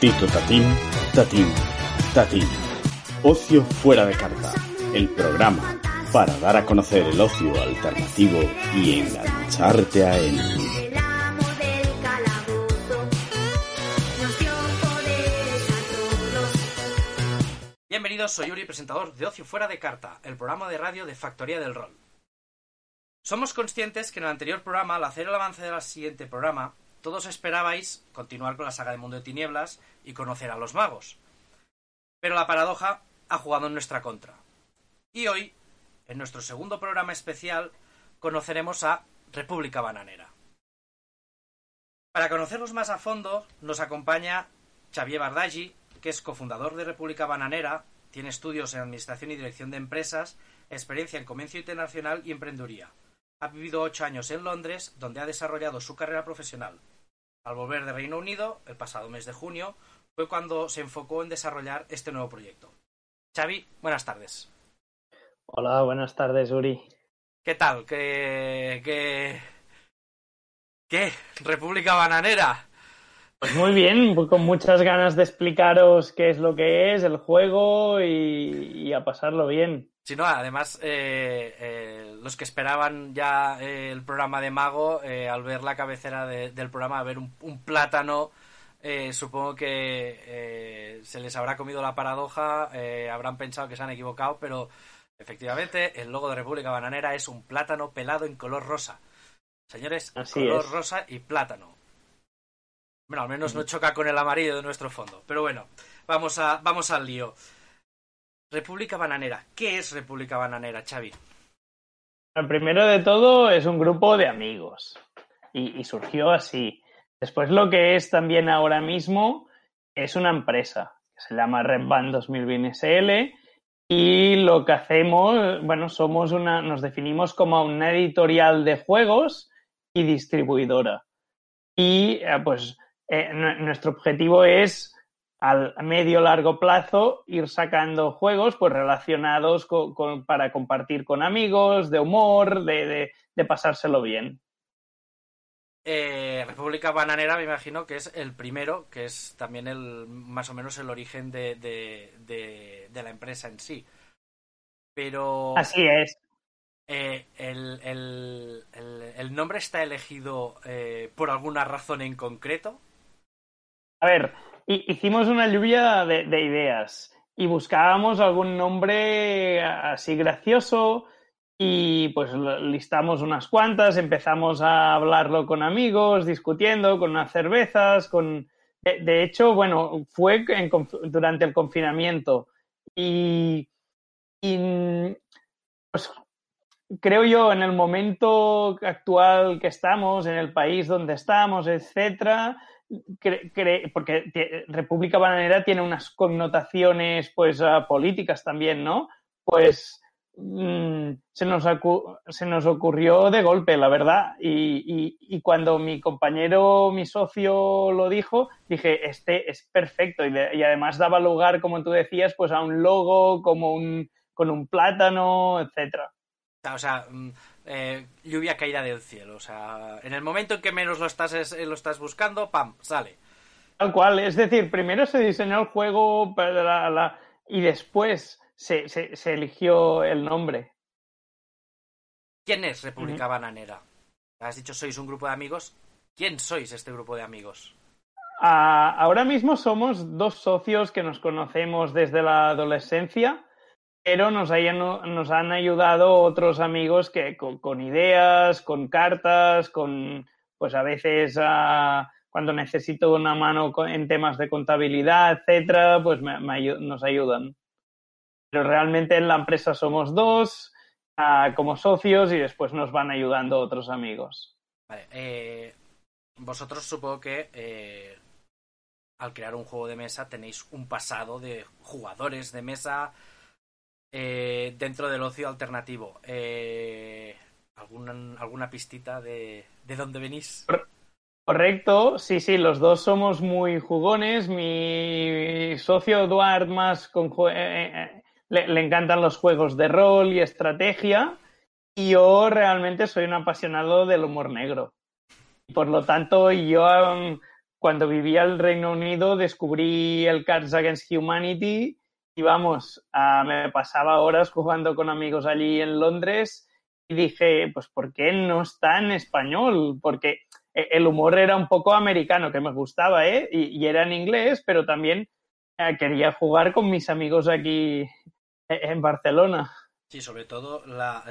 Tito Tatín, Tatín, Tatín. Ocio fuera de carta. El programa para dar a conocer el ocio alternativo y engancharte a él. Bienvenidos, soy Yuri, presentador de Ocio Fuera de Carta, el programa de radio de Factoría del Rol. Somos conscientes que en el anterior programa, al hacer el avance del siguiente programa, todos esperabais continuar con la saga de Mundo de Tinieblas y conocer a los magos. Pero la paradoja ha jugado en nuestra contra. Y hoy, en nuestro segundo programa especial, conoceremos a República Bananera. Para conocerlos más a fondo, nos acompaña Xavier Bardagi, que es cofundador de República Bananera, tiene estudios en Administración y Dirección de Empresas, experiencia en comercio internacional y emprendeduría. Ha vivido ocho años en Londres, donde ha desarrollado su carrera profesional. Al volver de Reino Unido, el pasado mes de junio, fue cuando se enfocó en desarrollar este nuevo proyecto. Xavi, buenas tardes. Hola, buenas tardes, Uri. ¿Qué tal? ¿Qué, qué, qué? República Bananera. Pues muy bien, con muchas ganas de explicaros qué es lo que es el juego y, y a pasarlo bien. Si no, además, eh, eh, los que esperaban ya eh, el programa de Mago, eh, al ver la cabecera de- del programa, a ver un, un plátano, supongo que eh, se les habrá comido la paradoja, habrán pensado que se han equivocado, pero efectivamente el logo de República Bananera es un plátano pelado en color rosa. Señores, Así color es. rosa y plátano. Bueno, al menos no choca con el amarillo de nuestro fondo. Pero bueno, vamos, a, vamos al lío. República Bananera. ¿Qué es República Bananera, Xavi? Lo primero de todo es un grupo de amigos y, surgió así. Después lo que es también ahora mismo es una empresa que se llama Red Band 2020 SL y lo que hacemos, bueno, somos una, nos definimos como una editorial de juegos y distribuidora. Y eh, pues eh, nu- nuestro objetivo es al medio largo plazo ir sacando juegos pues relacionados con, con- para compartir con amigos, de humor, de, de- de pasárselo bien. Eh, República Bananera me imagino que es el primero, que es también el más o menos el origen de, de- de- la empresa en sí. Pero Así es. eh, el, el- el- el nombre está elegido eh, por alguna razón en concreto. A ver, hicimos una lluvia de, de ideas y buscábamos algún nombre así gracioso y pues listamos unas cuantas, empezamos a hablarlo con amigos, discutiendo, con unas cervezas, con... De, hecho, bueno, fue durante el confinamiento y, y pues creo yo en el momento actual que estamos, en el país donde estamos, etcétera, porque República Bananera tiene unas connotaciones pues ah, políticas también, ¿no? Pues mm, se, nos se nos ocurrió de golpe, la verdad. Y, cuando mi compañero, mi socio lo dijo, dije, este es perfecto. Y, y además daba lugar, como tú decías, pues a un logo, como un, con un plátano, etcétera. O sea, mm, eh, lluvia caída del cielo. O sea, en el momento en que menos lo estás, es- lo estás buscando, ¡pam! sale. Tal cual, es decir, primero se diseñó el juego para la- la- y después se, se- se eligió el nombre. ¿Quién es República Bananera? Has dicho sois un grupo de amigos. ¿Quién sois este grupo de amigos? Ah, ahora mismo somos dos socios que nos conocemos desde la adolescencia, pero nos, han ayudado otros amigos que con, ideas, con cartas, con pues a veces ah, cuando necesito una mano en temas de contabilidad, etcétera, pues me- me nos ayudan. Pero realmente en la empresa somos dos ah, como socios y después nos van ayudando otros amigos. Vale, eh, vosotros supongo que eh, al crear un juego de mesa tenéis un pasado de jugadores de mesa eh, dentro del ocio alternativo. Eh, ¿alguna, ¿Alguna pistita de, de dónde venís? Correcto, sí, sí, los dos somos muy jugones. Mi socio Eduard más con jue- eh, eh, le, le encantan los juegos de rol y estrategia. Y yo realmente soy un apasionado del humor negro. Por lo tanto, yo um, cuando vivía en el Reino Unido descubrí el Cards Against Humanity vamos, ah, me pasaba horas jugando con amigos allí en Londres y dije, pues ¿por qué no está en español? Porque eh, el humor era un poco americano, que me gustaba, ¿eh? Y, y era en inglés, pero también eh, quería jugar con mis amigos aquí eh, en Barcelona. Sí, sobre todo la,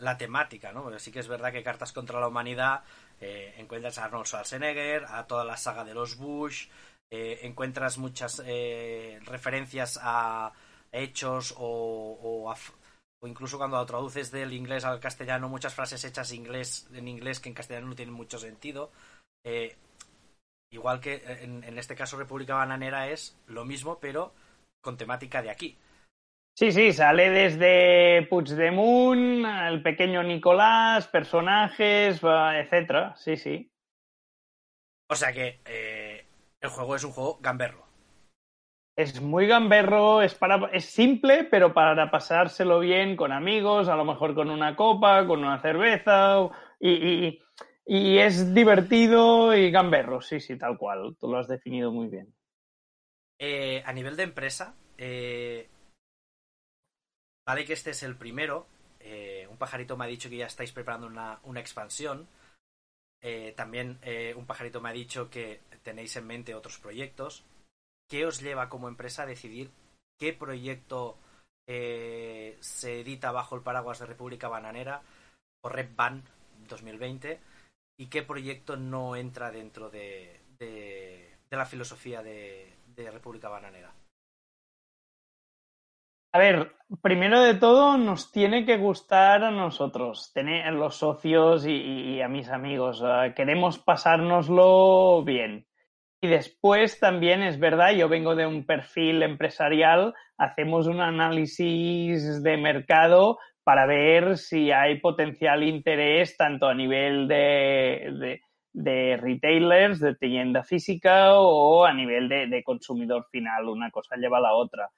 la temática, ¿no? Porque sí que es verdad que Cartas contra la Humanidad eh, encuentras a Arnold Schwarzenegger, a toda la saga de los Bush, eh, encuentras muchas eh, referencias a hechos o, o, a o incluso cuando lo traduces del inglés al castellano, muchas frases hechas inglés, en inglés que en castellano no tienen mucho sentido. Eh, igual que en, en este caso República Bananera es lo mismo, pero con temática de aquí. Sí, sí, sale desde Puigdemont, el pequeño Nicolás, personajes, etcétera. Sí, sí. O sea que el juego es un juego gamberro. Es muy gamberro, es, para, es simple, pero para pasárselo bien con amigos, a lo mejor con una copa, con una cerveza, y, y- y es divertido y gamberro, sí, sí, tal cual. Tú lo has definido muy bien. Eh, a nivel de empresa, eh, vale que este es el primero. eh, un pajarito me ha dicho que ya estáis preparando una, una expansión. También un pajarito me ha dicho que tenéis en mente otros proyectos. ¿Qué os lleva como empresa a decidir qué proyecto eh, se edita bajo el paraguas de República Bananera o Red Ban 2020 y qué proyecto no entra dentro de, de- la filosofía de, República Bananera? A ver, primero de todo nos tiene que gustar a nosotros, tener los socios y, a mis amigos. Queremos pasárnoslo bien. Y después también es verdad, yo vengo de un perfil empresarial, hacemos un análisis de mercado para ver si hay potencial interés tanto a nivel de, de- retailers, de tienda física o a nivel de, consumidor final. Una cosa lleva a la otra.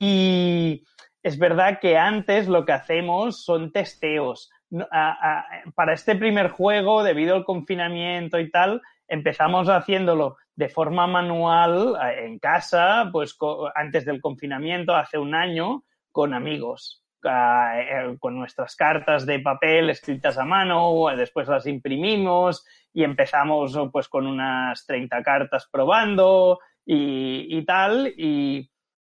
Y es verdad que antes lo que hacemos son testeos. Para este primer juego, debido al confinamiento y tal, empezamos haciéndolo de forma manual eh, en casa, pues antes del confinamiento, hace un año, con amigos, Ah, eh, con nuestras cartas de papel escritas a mano, después las imprimimos y empezamos oh, pues con unas 30 cartas probando y, tal, y,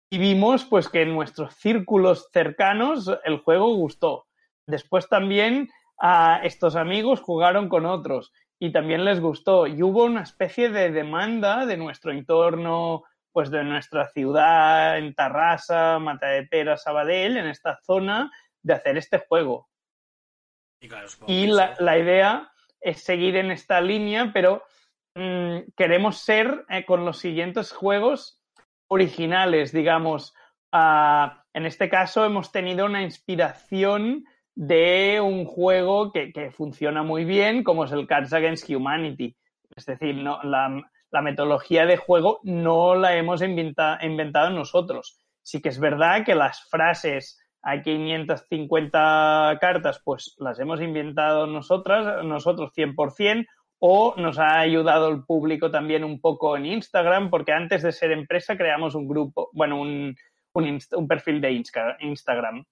y vimos pues que en nuestros círculos cercanos el juego gustó. Después también a estos amigos jugaron con otros y también les gustó. Y hubo una especie de demanda de nuestro entorno, pues de nuestra ciudad, en Tarrasa, Matadepera, Sabadell, en esta zona, de hacer este juego. Y, claro, la, la idea es seguir en esta línea, pero mm, queremos ser eh, con los siguientes juegos originales, digamos. Ah, en este caso hemos tenido una inspiración de un juego que, que funciona muy bien, como es el Cards Against Humanity. Es decir, no, la, metodología de juego no la hemos inventa- inventado nosotros. Sí que es verdad que las frases hay 550 cartas, pues las hemos inventado nosotras, nosotros 100%, o nos ha ayudado el público también un poco en Instagram, porque antes de ser empresa creamos un grupo, bueno, un, un, perfil de Insta- Instagram.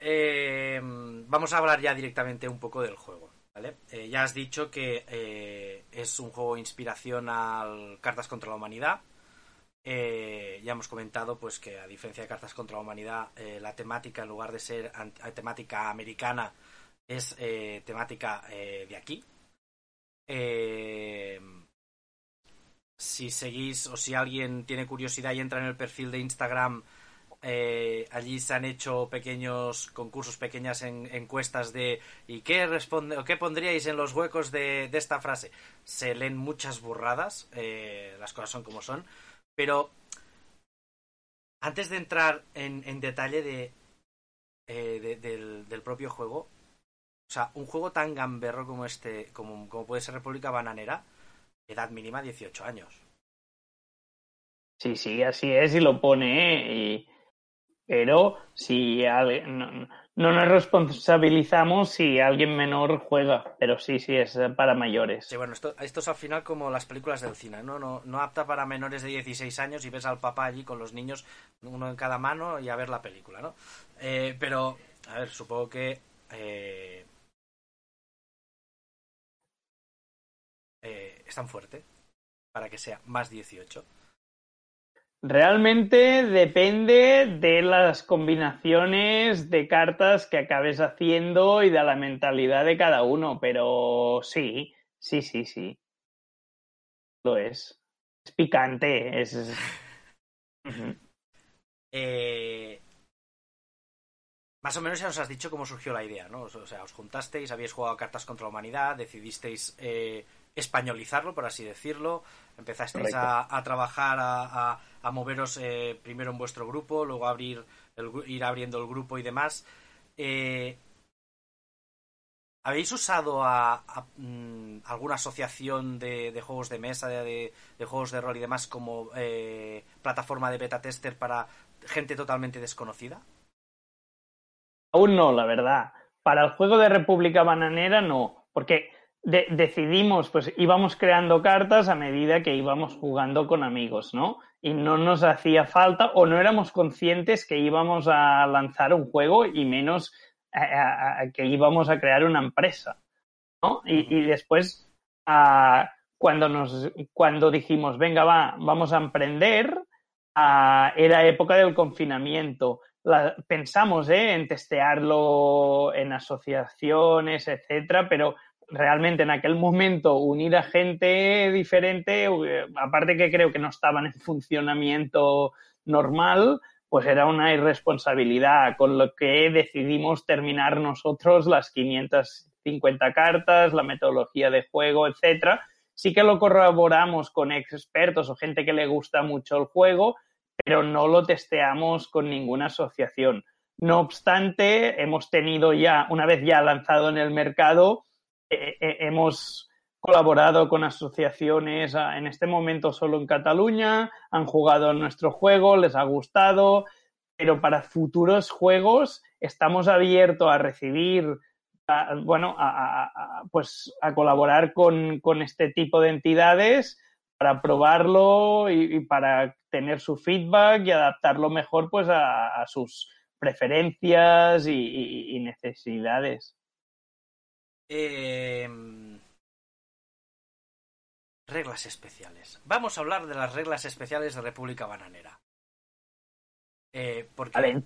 Eh, vamos a hablar ya directamente un poco del juego. ¿vale? Eh, ya has dicho que eh, es un juego de inspiración al Cartas contra la Humanidad. Eh, ya hemos comentado pues que a diferencia de Cartas contra la Humanidad, la temática en lugar de ser temática americana es temática de aquí. Si seguís o si alguien tiene curiosidad y entra en el perfil de Instagram eh, allí se han hecho pequeños concursos, pequeñas en- encuestas de ¿y qué responde o qué pondríais en los huecos de, esta frase? Se leen muchas burradas, eh, las cosas son como son, pero antes de entrar en, detalle de, eh, de- del, propio juego, o sea, un juego tan gamberro como este, como, como puede ser República Bananera, edad mínima 18 años. Sí, sí, así es y lo pone. Y- Pero si no, no nos responsabilizamos si alguien menor juega, pero sí, sí, es para mayores. Bueno, esto, esto es al final como las películas del cine, ¿no? No, no apta para menores de 16 años y ves al papá allí con los niños, uno en cada mano y a ver la película, ¿no? Eh, pero, a ver, supongo que... eh, eh, es tan fuerte para que sea más 18. Realmente depende de las combinaciones de cartas que acabes haciendo y de la mentalidad de cada uno, pero sí, sí, sí, sí. Lo es. Es picante, es... Eh, más o menos ya nos has dicho cómo surgió la idea, ¿no? O sea, os juntasteis, habíais jugado cartas contra la humanidad, decidisteis eh, españolizarlo, por así decirlo, empezasteis a, a trabajar, a, a- a moveros eh, primero en vuestro grupo, luego a abrir el ir abriendo el grupo y demás. Eh, ¿Habéis usado a, mm, alguna asociación de, de juegos de mesa, de juegos de rol y demás como eh, plataforma de beta tester para gente totalmente desconocida? Aún no, la verdad. Para el juego de República Bananera no, porque de- decidimos, pues íbamos creando cartas a medida que íbamos jugando con amigos, ¿no? Y no nos hacía falta o no éramos conscientes que íbamos a lanzar un juego y menos a- a- a que íbamos a crear una empresa, ¿no? Y, y después, cuando, nos, cuando dijimos, venga, va, vamos a emprender, era época del confinamiento la- pensamos ¿eh? en testearlo en asociaciones, etcétera, pero realmente en aquel momento unir a gente diferente, eh, aparte que creo que no estaban en funcionamiento normal, pues era una irresponsabilidad, con lo que decidimos terminar nosotros las 550 cartas, la metodología de juego, etcétera. Sí que lo corroboramos con expertos o gente que le gusta mucho el juego, pero no lo testeamos con ninguna asociación. No obstante, hemos tenido ya, una vez ya lanzado en el mercado, eh, eh, hemos colaborado con asociaciones ah, en este momento solo en Cataluña, han jugado nuestro juego, les ha gustado, pero para futuros juegos estamos abiertos a recibir, bueno, a, pues a colaborar con, este tipo de entidades para probarlo y, para tener su feedback y adaptarlo mejor pues a, sus preferencias y necesidades. Eh, reglas especiales. Vamos a hablar de las reglas especiales de República Bananera. Eh, porque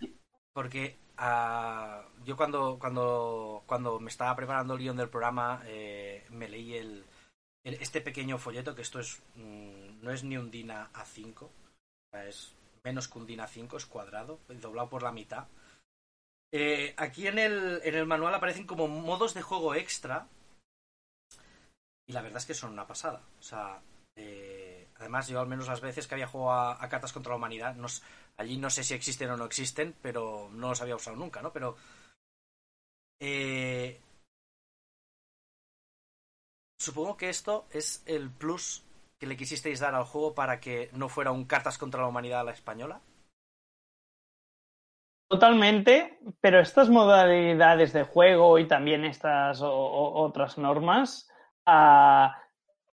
porque ah, yo cuando, cuando, cuando me estaba preparando el guion del programa eh, me leí el, el- este pequeño folleto que esto es mm, no es ni un DIN A5 o sea, es menos que un DIN A5 es cuadrado doblado por la mitad Eh, aquí en el, en el manual aparecen como modos de juego extra y la verdad es que son una pasada o sea eh, además yo al menos las veces que había jugado a, cartas contra la humanidad Allí no sé si existen o no existen, pero no los había usado nunca, ¿no? Pero. eh, supongo que esto es el plus que le quisisteis dar al juego para que no fuera un cartas contra la humanidad a la española. Totalmente, pero estas modalidades de juego y también estas otras normas ah,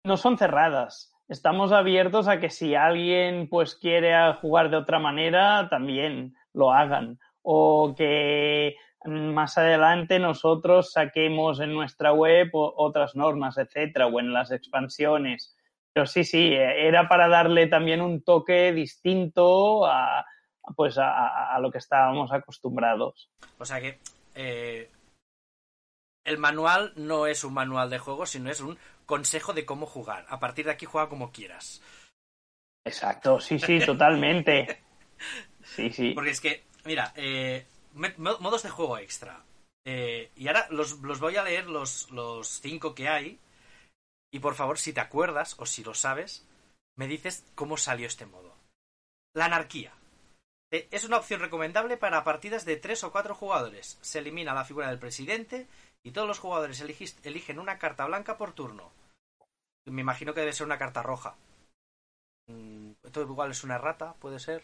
no son cerradas. Estamos abiertos a que si alguien pues quiere jugar de otra manera, también lo hagan. O que más adelante nosotros saquemos en nuestra web otras normas, etcétera, o en las expansiones. Pero sí, sí, eh, era para darle también un toque distinto a, pues a, a- lo que estábamos acostumbrados. O sea que. eh, el manual no es un manual de juego, sino es un consejo de cómo jugar. A partir de aquí juega como quieras. Exacto, sí, sí, totalmente. Sí, sí. Porque es que, mira, eh, modos de juego extra. Eh, y ahora los, los voy a leer los, los cinco que hay. Y por favor, si te acuerdas o si lo sabes, me dices cómo salió este modo. La anarquía. Eh, es una opción recomendable para partidas de tres o cuatro jugadores. Se elimina la figura del presidente y todos los jugadores eligen una carta blanca por turno. Me imagino que debe ser una carta roja. Mm, Esto igual es una rata, puede ser.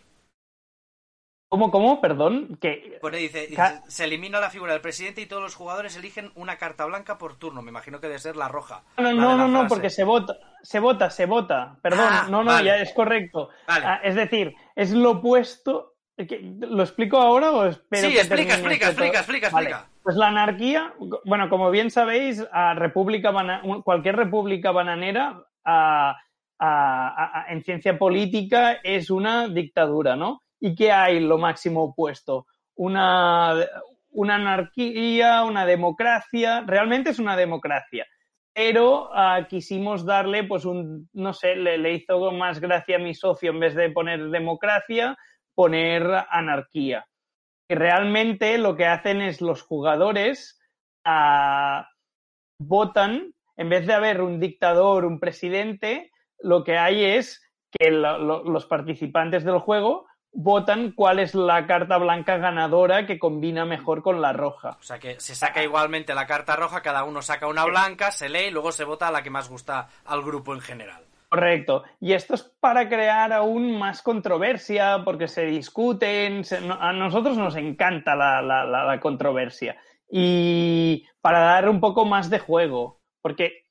¿Cómo, cómo? Perdón. Que... Dice, se elimina la figura del presidente y todos los jugadores eligen una carta blanca por turno. Me imagino que debe ser la roja. No, no, no, no, porque se vota, se vota, se vota. Perdón, Ah, no, no, vale. ya es correcto. Vale. Ah, es decir, es lo opuesto. ¿Lo explico ahora o espero Sí, que explica, explica, esto explica, explica, Vale. explica. Pues la anarquía, bueno, como bien sabéis, a república bana- cualquier república bananera a- a- a- a- en ciencia política es una dictadura, ¿no? ¿Y qué hay lo máximo opuesto? Una, una anarquía, una democracia, realmente es una democracia. Pero ah, quisimos darle, pues, un, no sé, le, le hizo más gracia a mi socio en vez de poner democracia, poner anarquía que realmente lo que hacen es los jugadores ah, votan, en vez de haber un dictador, un presidente, lo que hay es que lo- lo- los participantes del juego votan cuál es la carta blanca ganadora que combina mejor con la roja. O sea que se saca igualmente la carta roja, cada uno saca una blanca, se lee y luego se vota a la que más gusta al grupo en general. Correcto. Y esto es para crear aún más controversia, porque se discuten. a nosotros nos encanta la, controversia. Y para dar un poco más de juego. Porque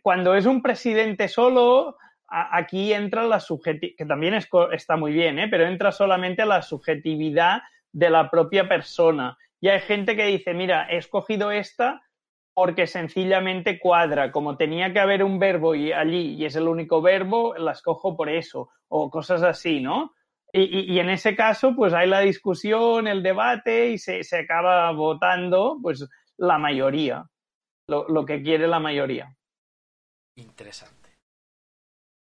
cuando es un presidente solo, aquí entra la subjetividad, que también está muy bien, ¿eh? pero entra solamente la subjetividad de la propia persona. Y hay gente que dice, mira, he escogido esta porque sencillamente cuadra. Como tenía que haber un verbo y allí y es el único verbo, la escojo por eso, o cosas así, ¿no? Y, y- y en ese caso, pues hay la discusión, el debate y se, se acaba votando, pues la mayoría, lo, lo que quiere la mayoría. Interesante.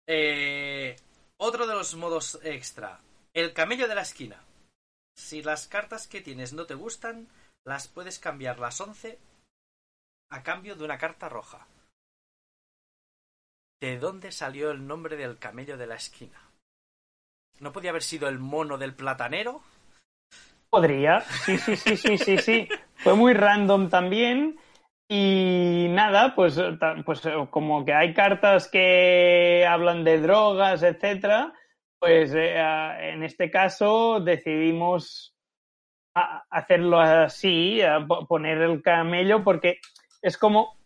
Eh, otro de los modos extra. El camello de la esquina. Si las cartas que tienes no te gustan, las puedes cambiar las 11 a cambio de una carta roja. ¿De dónde salió el nombre del camello de la esquina? ¿No podía haber sido el mono del platanero? Podría, sí, sí, sí, sí, sí, sí. Fue muy random también. Y nada, pues, pues eh, como que hay cartas que hablan de drogas, etcétera, pues eh, en este caso decidimos hacerlo así, poner el camello, porque es como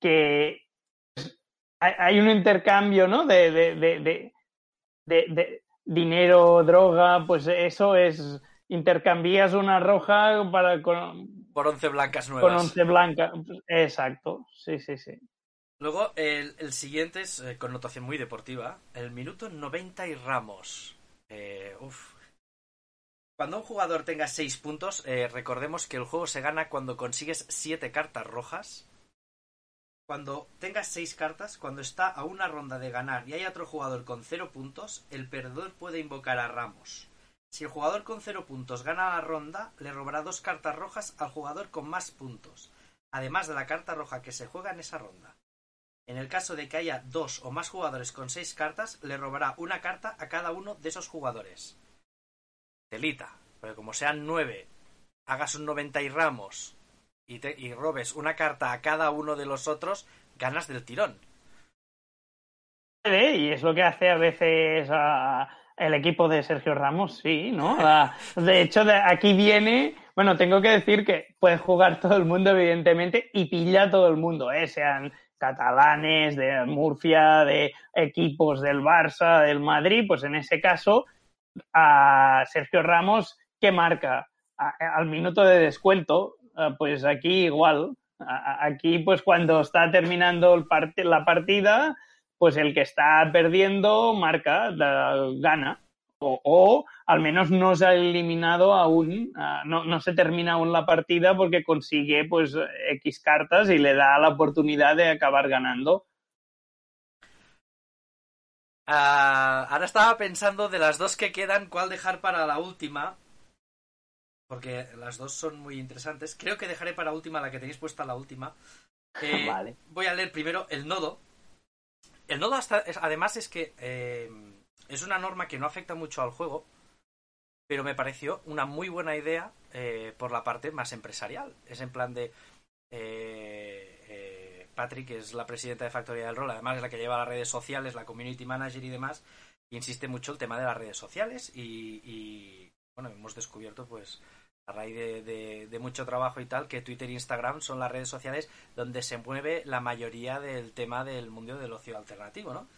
que, hay, un intercambio, ¿no? De, de, de, de, de- de dinero, droga, pues eso es intercambias una roja para con, Por 11 blancas con nuevas. once blanca. Exacto, sí, sí, sí. Luego, el, el siguiente es eh, connotación muy deportiva. El minuto 90 y Ramos. Eh, uf. Cuando un jugador tenga 6 puntos, eh, recordemos que el juego se gana cuando consigues 7 cartas rojas. Cuando tengas 6 cartas, cuando está a una ronda de ganar y hay otro jugador con 0 puntos, el perdedor puede invocar a Ramos. Si el jugador con 0 puntos gana la ronda, le robará dos cartas rojas al jugador con más puntos, además de la carta roja que se juega en esa ronda. En el caso de que haya dos o más jugadores con seis cartas, le robará una carta a cada uno de esos jugadores. Telita, pero como sean nueve, hagas un 90 y ramos y, te- y robes una carta a cada uno de los otros, ganas del tirón. y es lo que hace a veces a- el equipo de Sergio Ramos, sí, ¿no? De hecho, de aquí viene, bueno, tengo que decir que puede jugar todo el mundo, evidentemente, y pilla a todo el mundo, ¿eh? sean catalanes, de Murcia, de equipos del Barça, del Madrid, pues en ese caso, a Sergio Ramos, ¿qué marca? Al minuto de descuento, eh, pues aquí igual. Aquí, pues cuando está terminando la partida, pues el que está perdiendo marca, gana. O, al menos no se ha eliminado aún, ah, no, no se termina aún la partida porque consigue pues X cartas y le da la oportunidad de acabar ganando. Ah, ahora estaba pensando de las dos que quedan, cuál dejar para la última. Porque las dos son muy interesantes. Creo que dejaré para última la que tenéis puesta la última. Eh, Vale. Voy a leer primero el nodo. El nodo hasta, además es que eh, es una norma que no afecta mucho al juego, pero me pareció una muy buena idea eh, por la parte más empresarial. Es en plan de... Patrick, que es la presidenta de Factoría del Rol, además es la que lleva las redes sociales, la community manager y demás, insiste mucho el tema de las redes sociales y, bueno, hemos descubierto, pues, a raíz de mucho trabajo y tal, que Twitter e Instagram son las redes sociales donde se mueve la mayoría del tema del mundo del ocio alternativo, ¿no?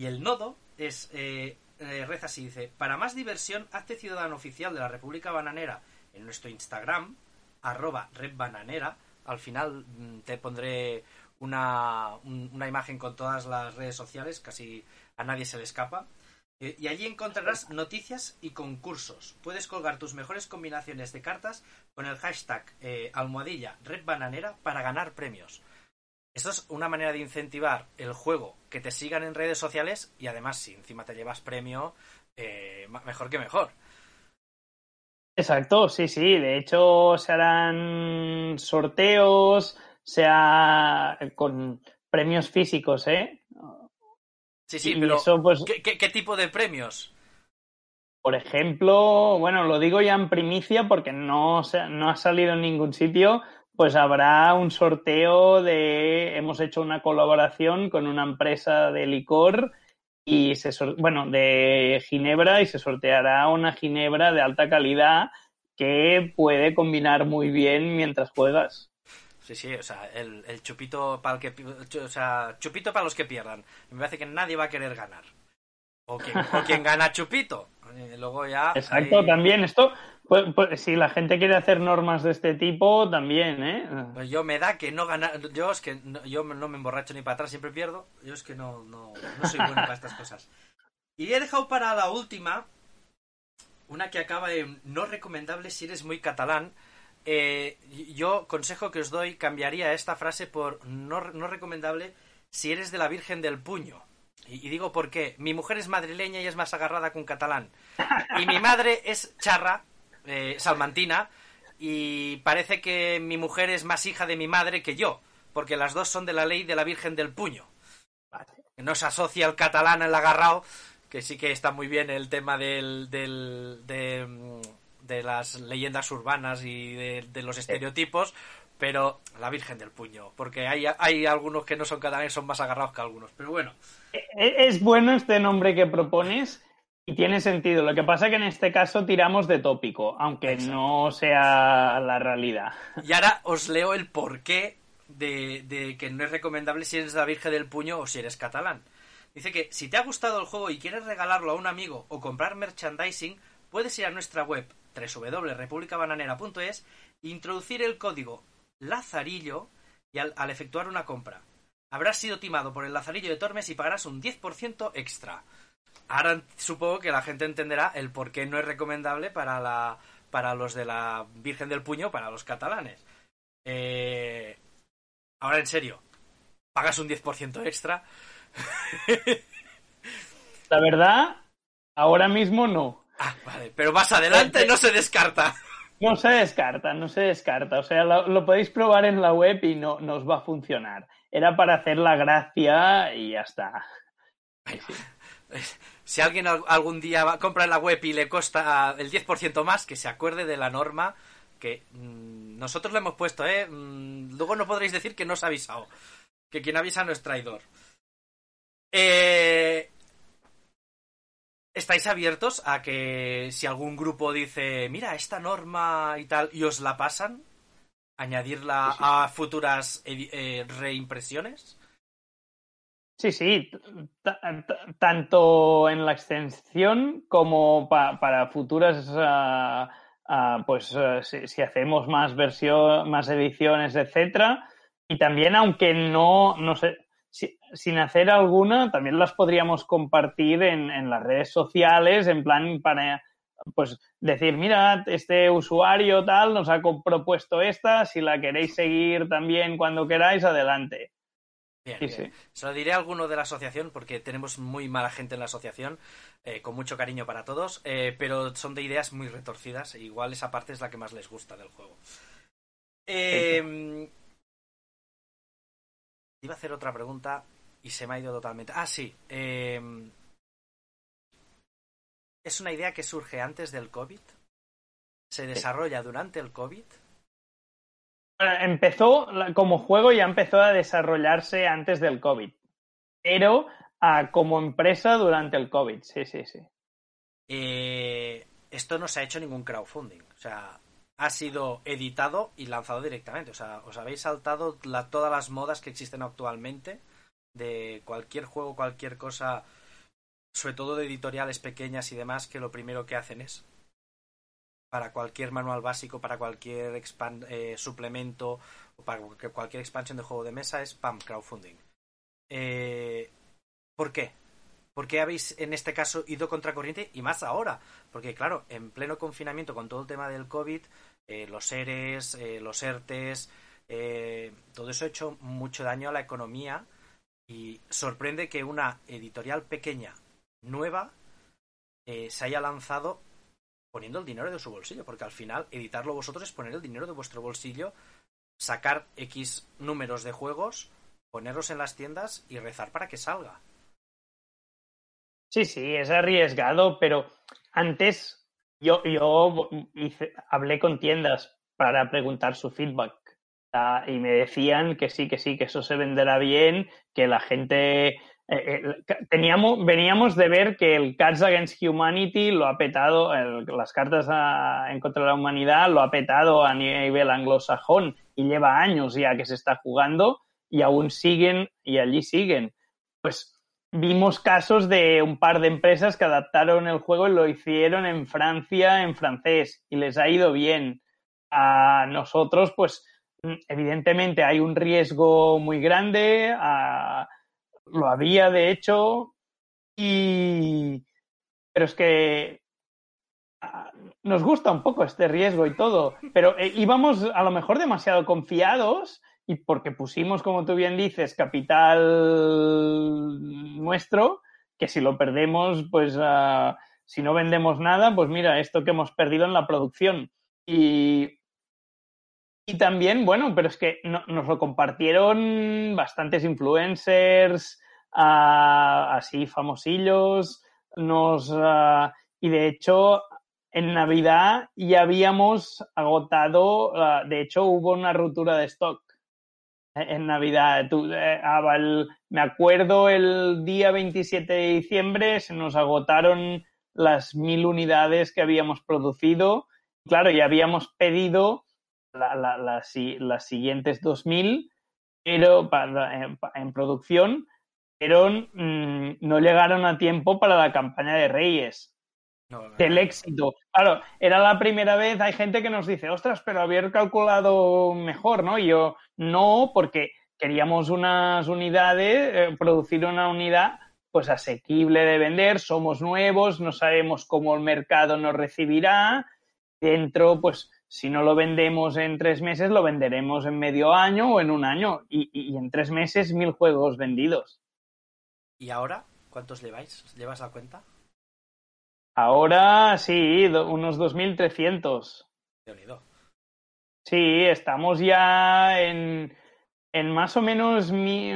Y el nodo es, eh, eh, reza así, dice, para más diversión, hazte ciudadano oficial de la República Bananera en nuestro Instagram, arroba redbananera. Al final mm, te pondré una, un- una imagen con todas las redes sociales, casi a nadie se le escapa. Eh, Y allí encontrarás noticias y concursos. Puedes colgar tus mejores combinaciones de cartas con el hashtag eh, almohadilla redbananera para ganar premios. Esto es una manera de incentivar el juego, que te sigan en redes sociales y además si encima te llevas premio, eh, mejor que mejor. Exacto, sí, sí. De hecho, se harán sorteos, sea con premios físicos, ¿eh? Sí, sí, y pero eso, pues, ¿qué, qué, qué tipo de premios? por ejemplo, bueno, lo digo ya en primicia porque no, se- no ha salido en ningún sitio, pues habrá un sorteo de, hemos hecho una colaboración con una empresa de licor y se, bueno, de Ginebra y se sorteará una Ginebra de alta calidad que puede combinar muy bien mientras juegas. Sí, sí, o sea, el, el chupito para el que, o sea, chupito para los que pierdan. Me parece que nadie va a querer ganar. O quien, o quien gana chupito. Eh, luego ya. Exacto, también esto, pues, pues, si la gente quiere hacer normas de este tipo, también, ¿eh? Pues yo me da que no gana. Yo es que no, yo no me emborracho ni para atrás, siempre pierdo. Yo es que no, no, no soy bueno para estas cosas. Y he dejado para la última una que acaba en no recomendable si eres muy catalán. Eh, yo, consejo que os doy, cambiaría esta frase por no, no recomendable si eres de la Virgen del Puño. Y, y digo por qué. Mi mujer es madrileña y es más agarrada que un catalán. Y mi madre es charra, eh, salmantina, y parece que mi mujer es más hija de mi madre que yo, porque las dos son de la ley de la Virgen del Puño. No se asocia el catalán al agarrao, que sí que está muy bien el tema del, del- de, mm, de las leyendas urbanas y de, de los estereotipos, pero la Virgen del Puño, porque hay, hay algunos que no son catalanes, son más agarrados que algunos. Pero bueno, E- Es bueno este nombre que propones y tiene sentido. Lo que pasa es que en este caso tiramos de tópico, aunque Exacto. no sea la realidad. Y ahora os leo el porqué de, de que no es recomendable si eres la Virgen del Puño o si eres catalán. Dice que si te ha gustado el juego y quieres regalarlo a un amigo o comprar merchandising, puedes ir a nuestra web www.republicabananera.es e introducir el código Lazarillo y al, al efectuar una compra. Habrás sido timado por el Lazarillo de Tormes y pagarás un 10% extra. Ahora supongo que la gente entenderá el por qué no es recomendable para, la, para los de la Virgen del Puño, para los catalanes. Eh, ahora en serio, pagas un 10% extra. La verdad, ahora mismo no. Ah, vale, pero más adelante no se descarta. No se descarta, no se descarta. O sea, lo, lo podéis probar en la web y no nos va a funcionar. Era para hacer la gracia y ya está. Si alguien al- algún día va, compra en la web y le cuesta el 10% más, que se acuerde de la norma que mm, nosotros le hemos puesto, ¿eh? Mm, luego no podréis decir que no os ha avisado. Que quien avisa no es traidor. Eh, ¿Estáis abiertos a que si algún grupo dice, mira, esta norma y tal, y os la pasan? ¿Añadirla a futuras eh, reimpresiones? Sí, sí, ta- ta- tanto en la extensión como pa- para futuras, ah, ah, pues ah, si, si hacemos más versión, más ediciones, etcétera. Y también, aunque no, no sé, sin hacer alguna, también las podríamos compartir en, en las redes sociales, en plan para pues decir, mira, este usuario tal nos ha propuesto esta, si la queréis seguir también cuando queráis, adelante. Bien, Sí, bien. sí. Se lo diré a alguno de la asociación porque tenemos muy mala gente en la asociación, eh, con mucho cariño para todos, eh, pero son de ideas muy retorcidas. e Igual esa parte es la que más les gusta del juego. Eh, iba a hacer otra pregunta y se me ha ido totalmente. Ah, sí. eh, ¿Es una idea que surge antes del COVID? ¿Se desarrolla durante el COVID? Empezó, como juego ya empezó a desarrollarse antes del COVID, pero ah, como empresa durante el COVID, sí, sí, sí. Eh, esto no se ha hecho ningún crowdfunding. O sea, ha sido editado y lanzado directamente. O sea, os habéis saltado la- todas las modas que existen actualmente de cualquier juego, cualquier cosa, sobre todo de editoriales pequeñas y demás, que lo primero que hacen es para cualquier manual básico, para cualquier eh, suplemento o para cualquier- expansión de juego de mesa es PAM, crowdfunding. Eh, ¿Por qué? ¿Por qué habéis en este caso ido contracorriente y más ahora? Porque claro, en pleno confinamiento con todo el tema del COVID, eh, los ERES, eh, los ERTES, todo eso ha hecho mucho daño a la economía y sorprende que una editorial pequeña, nueva, eh, se haya lanzado poniendo el dinero de su bolsillo, porque al final editarlo vosotros es poner el dinero de vuestro bolsillo, sacar X números de juegos, ponerlos en las tiendas y rezar para que salga. Sí, sí, es arriesgado, pero antes yo, yo hice- hablé con tiendas para preguntar su feedback y me decían que sí, que sí, que eso se venderá bien, que la gente... eh, eh, teníamos, veníamos de ver que el Cards Against Humanity lo ha petado, el- las cartas a- en contra de la humanidad lo ha petado a nivel anglosajón y lleva años ya que se está jugando y aún siguen y allí siguen. Pues vimos casos de un par de empresas que adaptaron el juego y lo hicieron en Francia en francés y les ha ido bien. A nosotros, pues evidentemente hay un riesgo muy grande, a- lo había de hecho, y pero es que ah, nos gusta un poco este riesgo y todo, pero eh, íbamos a lo mejor demasiado confiados y porque pusimos, como tú bien dices, capital nuestro, que si lo perdemos, pues ah, si no vendemos nada, pues mira, esto que hemos perdido en la producción. Y, y también, bueno, pero es que no- nos lo compartieron bastantes influencers, ah, así famosillos, nos, ah, y de hecho en Navidad ya habíamos agotado, ah, de hecho hubo una ruptura de stock en Navidad. Eh, me acuerdo el día 27 de diciembre se nos agotaron las mil unidades que habíamos producido. Claro, ya habíamos pedido la- la- la si- las siguientes 2000 pero para- en, en producción, pero mm, no llegaron a tiempo para la campaña de Reyes No, del éxito. Claro, era la primera vez, hay gente que nos dice, ostras, pero haber calculado mejor, ¿no? Y yo, no, porque queríamos unas unidades, eh, producir una unidad pues asequible de vender, somos nuevos, no sabemos cómo el mercado nos recibirá, dentro, pues si no lo vendemos en tres meses, lo venderemos en medio año o en un año, y, y- y en tres meses mil juegos vendidos. ¿Y ahora? ¿Cuántos lleváis? ¿Llevas la cuenta? Ahora sí, do- unos 2.300. De unido. Sí, estamos ya en, en más o menos mi-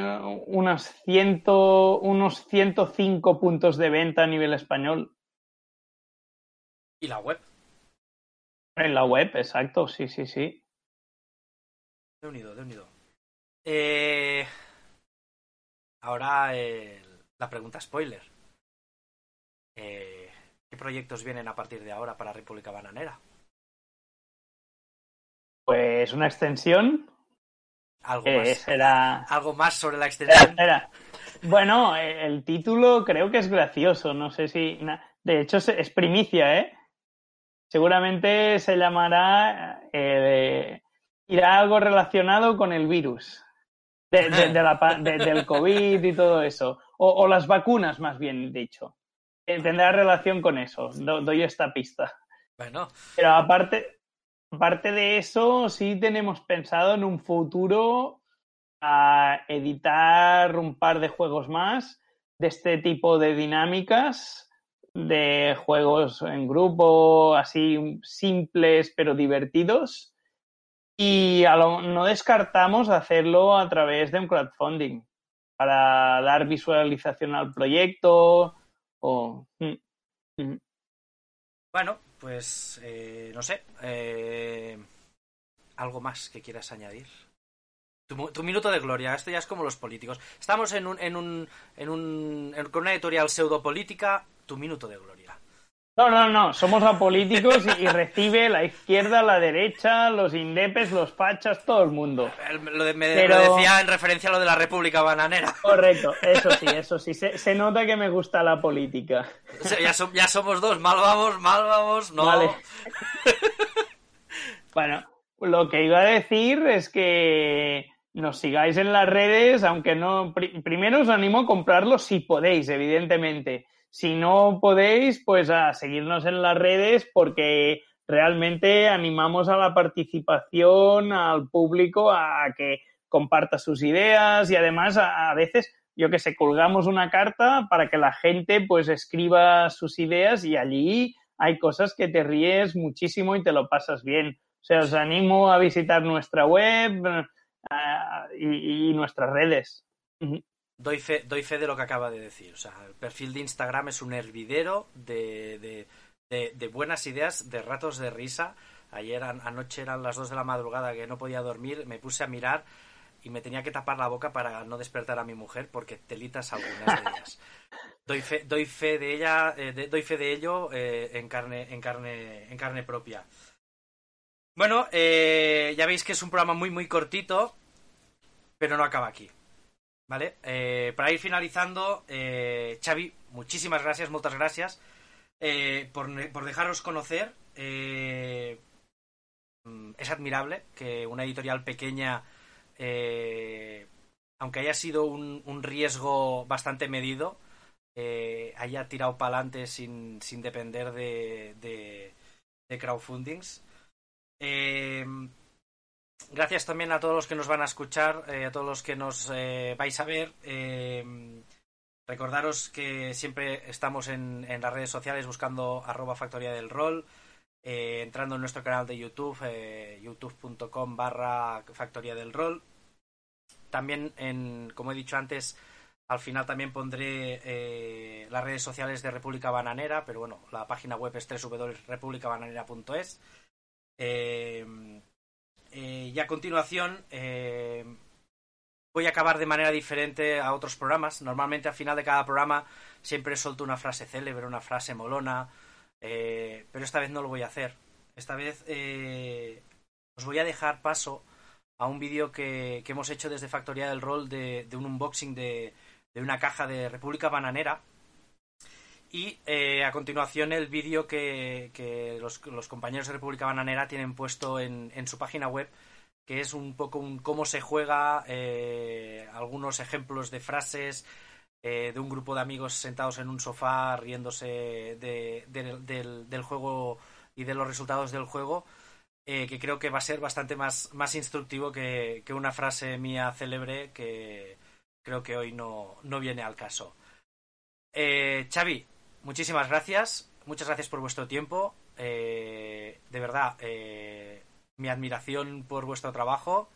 unas ciento, unos 105 puntos de venta a nivel español. ¿Y la web? En la web, exacto, sí, sí, sí. De unido, de unido. Eh, Ahora la pregunta spoiler. Eh, ¿Qué proyectos vienen a partir de ahora para República Bananera? Pues una extensión Algo que más. Algo más sobre la extensión. Bueno, eh, el título creo que es gracioso, no sé si... De hecho, es primicia, ¿eh? Seguramente se llamará... eh, irá algo relacionado con el virus. De, de- de la pa- de- del COVID y todo eso. O, o las vacunas, más bien dicho. Eh, Tendrá relación con eso. Do- doy esta pista. Bueno, Pero aparte, aparte de eso, sí tenemos pensado en un futuro a editar un par de juegos más de este tipo de dinámicas, de juegos en grupo, así simples pero divertidos. Y a lo- no descartamos hacerlo a través de un crowdfunding para dar visualización al proyecto o... mm, mm. bueno, pues eh, no sé. eh, algo más que quieras añadir. Tu, tu minuto de gloria. Esto ya es como los políticos. Estamos en un, en un, en un, en- con una editorial pseudopolítica. Tu minuto de gloria. No, no, no, somos apolíticos y, y recibe la izquierda, la derecha, los indepes, los fachas, todo el mundo. Lo, de- me, Pero- lo decía en referencia a lo de la República Bananera. Correcto, eso sí, eso sí. Se, se nota que me gusta la política. O sea, ya, so- ya somos dos, mal vamos, mal vamos, no. Vale. Bueno, lo que iba a decir es que nos sigáis en las redes, aunque no. pri- primero os animo a comprarlo si podéis, evidentemente. Si no podéis, pues a seguirnos en las redes porque realmente animamos a la participación, al público, a que comparta sus ideas y además a, veces, yo que sé, colgamos una carta para que la gente pues escriba sus ideas y allí hay cosas que te ríes muchísimo y te lo pasas bien. O sea, os animo a visitar nuestra web ah, y, nuestras redes. Doy fe, doy fe de lo que acaba de decir. O sea, el perfil de Instagram es un hervidero de, de, buenas ideas, de ratos de risa. Ayer an- anoche eran las 2 de la madrugada que no podía dormir, me puse a mirar y me tenía que tapar la boca para no despertar a mi mujer porque telitas algunas de ellas. Doy fe, doy fe de ella, eh, doy fe de ello eh, en carne, en carne, en carne propia. Bueno, eh, ya veis que es un programa muy muy cortito, pero no acaba aquí. ¿Vale? Eh, para ir finalizando, eh, Xavi, muchísimas gracias, muchas gracias eh, por, por dejaros conocer. Eh, mm, es admirable que una editorial pequeña, eh, aunque haya sido un, riesgo bastante medido, eh, haya tirado para adelante sin, sin depender de, de, de crowdfundings. Gracias también a todos los que nos van a escuchar, eh, a todos los que nos eh, vais a ver. Eh, recordaros que siempre estamos en, las redes sociales buscando arroba factoría del rol, entrando en nuestro canal de YouTube, youtube.com barra factoría del rol. También, en, como he dicho antes, al final también pondré las redes sociales de República Bananera, pero bueno, la página web es www.republicabananera.es. Eh, eh, y a continuación eh, voy a acabar de manera diferente a otros programas. Normalmente al final de cada programa siempre suelto una frase célebre, una frase molona, eh, pero esta vez no lo voy a hacer. Esta vez eh, os voy a dejar paso a un vídeo que, hemos hecho desde Factoría del Rol de, de un unboxing de, de una caja de República Bananera. Y eh, a continuación el vídeo que, que los, los compañeros de República Bananera tienen puesto en, en su página web, que es un poco un cómo se juega, eh, algunos ejemplos de frases eh, de un grupo de amigos sentados en un sofá riéndose de- de- del, del juego y de los resultados del juego, que creo que va a ser bastante más, más instructivo que, que una frase mía célebre que creo que hoy no, no viene al caso. Eh, Xavi, muchísimas gracias. Muchas gracias por vuestro tiempo. Eh, de verdad, eh, mi admiración por vuestro trabajo.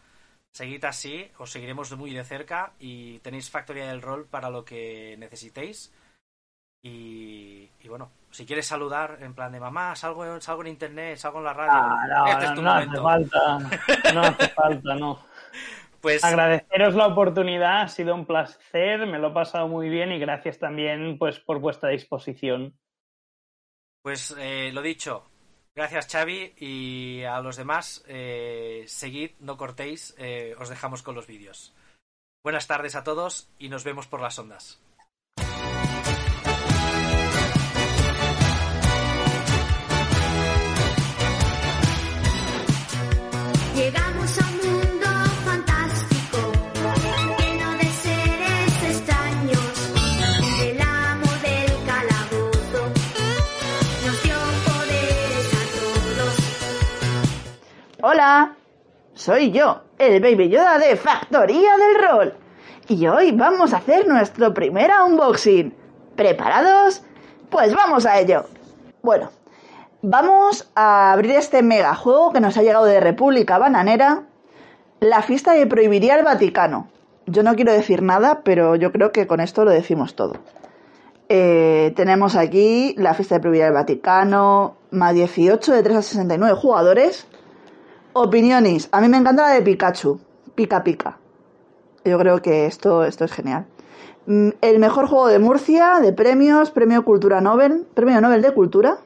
Seguid así, os seguiremos muy de cerca y tenéis Factoría del Rol para lo que necesitéis. Y, y bueno, si quieres saludar en plan de mamá, salgo, salgo en internet, salgo en la radio. Ah, no, este es no, tu no hace falta. No hace falta, no. Pues Agradeceros la oportunidad, ha sido un placer, me lo he pasado muy bien y gracias también pues por vuestra disposición. Pues eh, lo dicho, gracias Xavi y a los demás, eh, seguid, no cortéis, eh, os dejamos con los vídeos. Buenas tardes a todos y nos vemos por las ondas. Llegamos Hola, soy yo, el Baby Yoda de Factoría del Rol. Y hoy vamos a hacer nuestro primer unboxing. ¿Preparados? Pues vamos a ello. Bueno, vamos a abrir este mega juego que nos ha llegado de República Bananera. La fiesta que prohibiría el Vaticano. Yo no quiero decir nada, pero yo creo que con esto lo decimos todo. Eh, tenemos aquí la fiesta de prohibiría el Vaticano, más 18 de 3 a 69 jugadores. Opiniones. A mí me encanta la de Pikachu. Pica pica. Yo creo que esto, esto es genial. Mm, El mejor juego de Murcia, de premios, premio Cultura Nobel, premio Nobel de Cultura.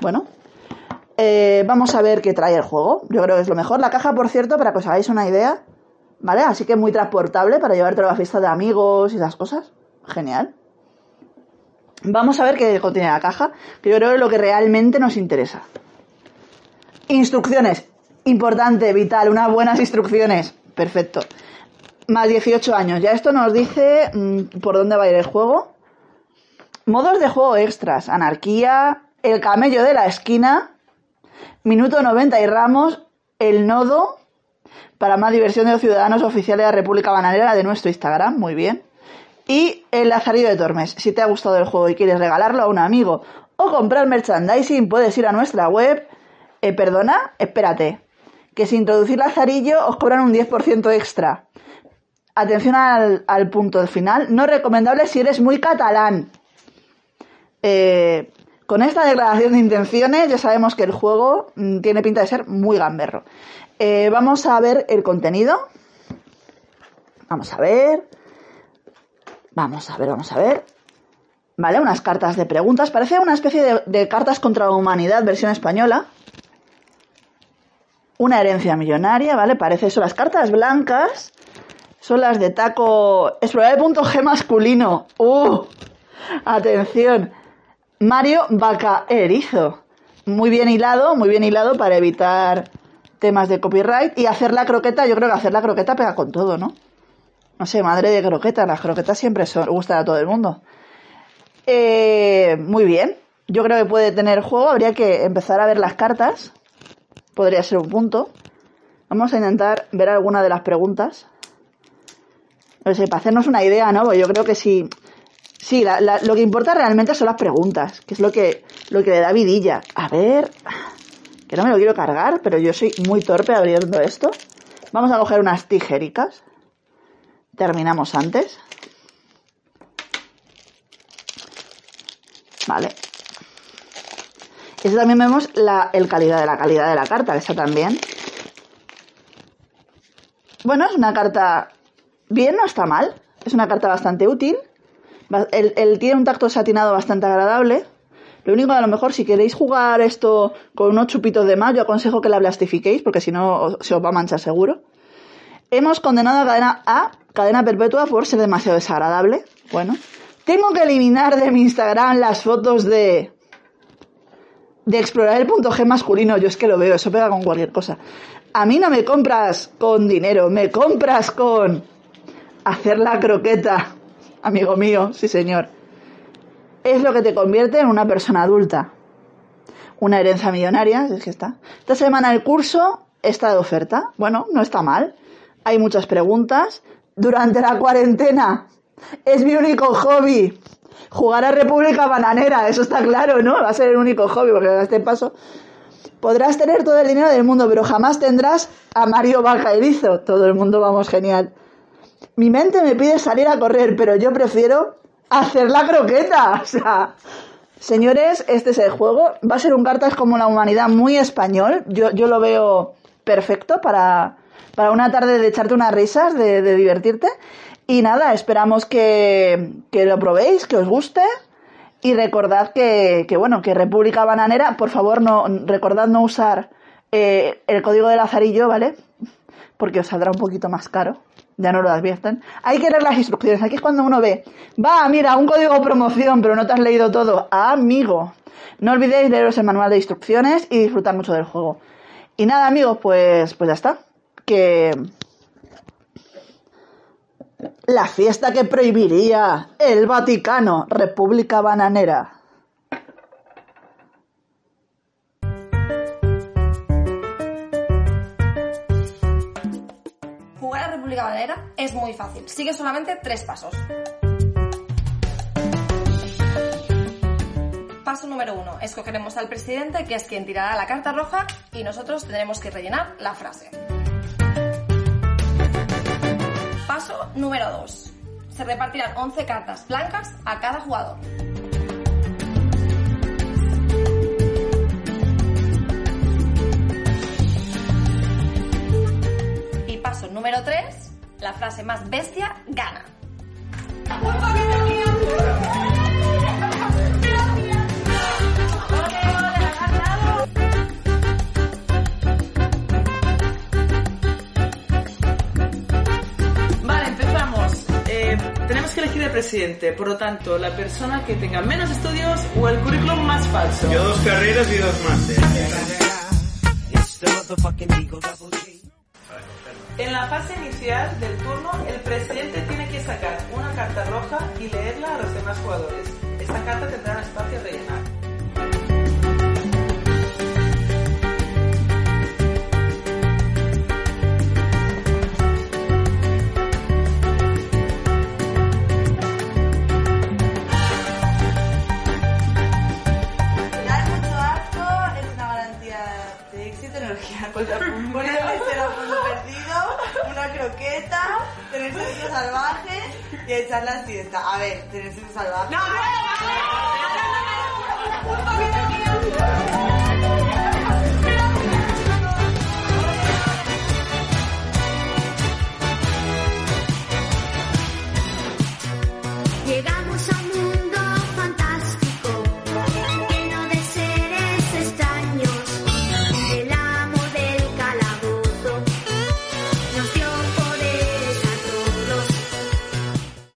Bueno, eh, vamos a ver qué trae el juego. Yo creo que es lo mejor. La caja, por cierto, para que os hagáis una idea, ¿vale? Así que muy transportable para llevártelo a la fiesta de amigos y esas cosas. Genial. Vamos a ver qué contiene la caja, que yo creo que es lo que realmente nos interesa. Instrucciones. Importante, vital, unas buenas instrucciones. Perfecto. Más 18 años. Ya esto nos dice mm, por dónde va a ir el juego. Modos de juego extras. Anarquía, el camello de la esquina, minuto 90 y Ramos, el nodo, para más diversión de los ciudadanos oficiales de la República Bananera de nuestro Instagram. Muy bien. Y el Lazarillo de Tormes. Si te ha gustado el juego y quieres regalarlo a un amigo o comprar merchandising, puedes ir a nuestra web. Eh, perdona, espérate. Que si introducir Lazarillo os cobran un 10% extra. Atención al, al punto final. No recomendable si eres muy catalán. Eh, con esta declaración de intenciones ya sabemos que el juego mm, tiene pinta de ser muy gamberro. Eh, vamos a ver el contenido. Vamos a ver. Vamos a ver, vamos a ver. Vale, unas cartas de preguntas. Parece una especie de cartas contra la humanidad, versión española. Una herencia millonaria, ¿vale? Parece eso. Las cartas blancas son las de taco. Explorar el punto G masculino. ¡Uh! Atención. Mario Vaca Erizo. Muy bien hilado, muy bien hilado para evitar temas de copyright. Y hacer la croqueta, yo creo que hacer la croqueta pega con todo, ¿no? No sé, madre de croqueta, las croquetas siempre son, gustan a todo el mundo. Eh, muy bien. Yo creo que puede tener juego, habría que empezar a ver las cartas. Podría ser un punto. Vamos a intentar ver alguna de las preguntas. No sé, para hacernos una idea, ¿no? Yo creo que sí. Sí, lo que importa realmente son las preguntas, que es lo que, lo que le da vidilla. A ver, que no me lo quiero cargar, pero yo soy muy torpe abriendo esto. Vamos a coger unas tijericas. Terminamos antes. Vale. Eso también vemos la el calidad de la calidad de la carta, esa también. Bueno, es una carta bien, no está mal. Es una carta bastante útil. El, el- tiene un tacto satinado bastante agradable. Lo único, a lo mejor, si queréis jugar esto con unos chupitos de más, yo aconsejo que la blastifiquéis, porque si no se os va a manchar seguro. Hemos condenado a cadena, a cadena perpetua por ser demasiado desagradable. Bueno, tengo que eliminar de mi Instagram las fotos de de explorar el punto G masculino. Yo es que lo veo, eso pega con cualquier cosa. A mí no me compras con dinero, me compras con hacer la croqueta, amigo mío, sí señor. Es lo que te convierte en una persona adulta. Una herencia millonaria, es que está. Esta semana el curso está de oferta. Bueno, no está mal. Hay muchas preguntas. Durante la cuarentena es mi único hobby. Jugar a República Bananera, eso está claro, ¿no? Va a ser el único hobby, porque a este paso podrás tener todo el dinero del mundo, pero jamás tendrás a Mario Vaca. Todo el mundo vamos genial. Mi mente me pide salir a correr, pero yo prefiero hacer la croqueta. O sea, señores, este es el juego. Va a ser un cartas como la humanidad muy español. Yo, yo lo veo perfecto para, para una tarde de echarte unas risas, de, de divertirte. Y nada, esperamos que, que lo probéis, que os guste. Y recordad que, que, bueno, que República Bananera, por favor, no, recordad no usar eh, el código de Lazarillo, ¿vale? Porque os saldrá un poquito más caro. Ya no lo advierten. Hay que leer las instrucciones. Aquí es cuando uno ve, va, mira, un código promoción, pero no te has leído todo. Amigo. No olvidéis leeros el manual de instrucciones y disfrutar mucho del juego. Y nada, amigos, pues, pues ya está. Que la fiesta que prohibiría el Vaticano, República Bananera. Jugar a República Bananera es muy fácil. Sigue solamente tres pasos. Paso número uno. Escogeremos al presidente, que es quien tirará la carta roja, y nosotros tendremos que rellenar la frase. Paso número dos. Se repartirán 11 cartas blancas a cada jugador. Y paso número 3, la frase más bestia gana. Tenemos que elegir el presidente, por lo tanto, la persona que tenga menos estudios o el currículum más falso. Yo dos carreras y dos másteres. En la fase inicial del turno, el presidente tiene que sacar una carta roja y leerla a los demás jugadores. Esta carta tendrá un espacio a rellenar. A punto perdido, una croqueta, tener sexo salvaje y echar la siesta. A ver, tener sexo salvaje. ¡No, Un poquito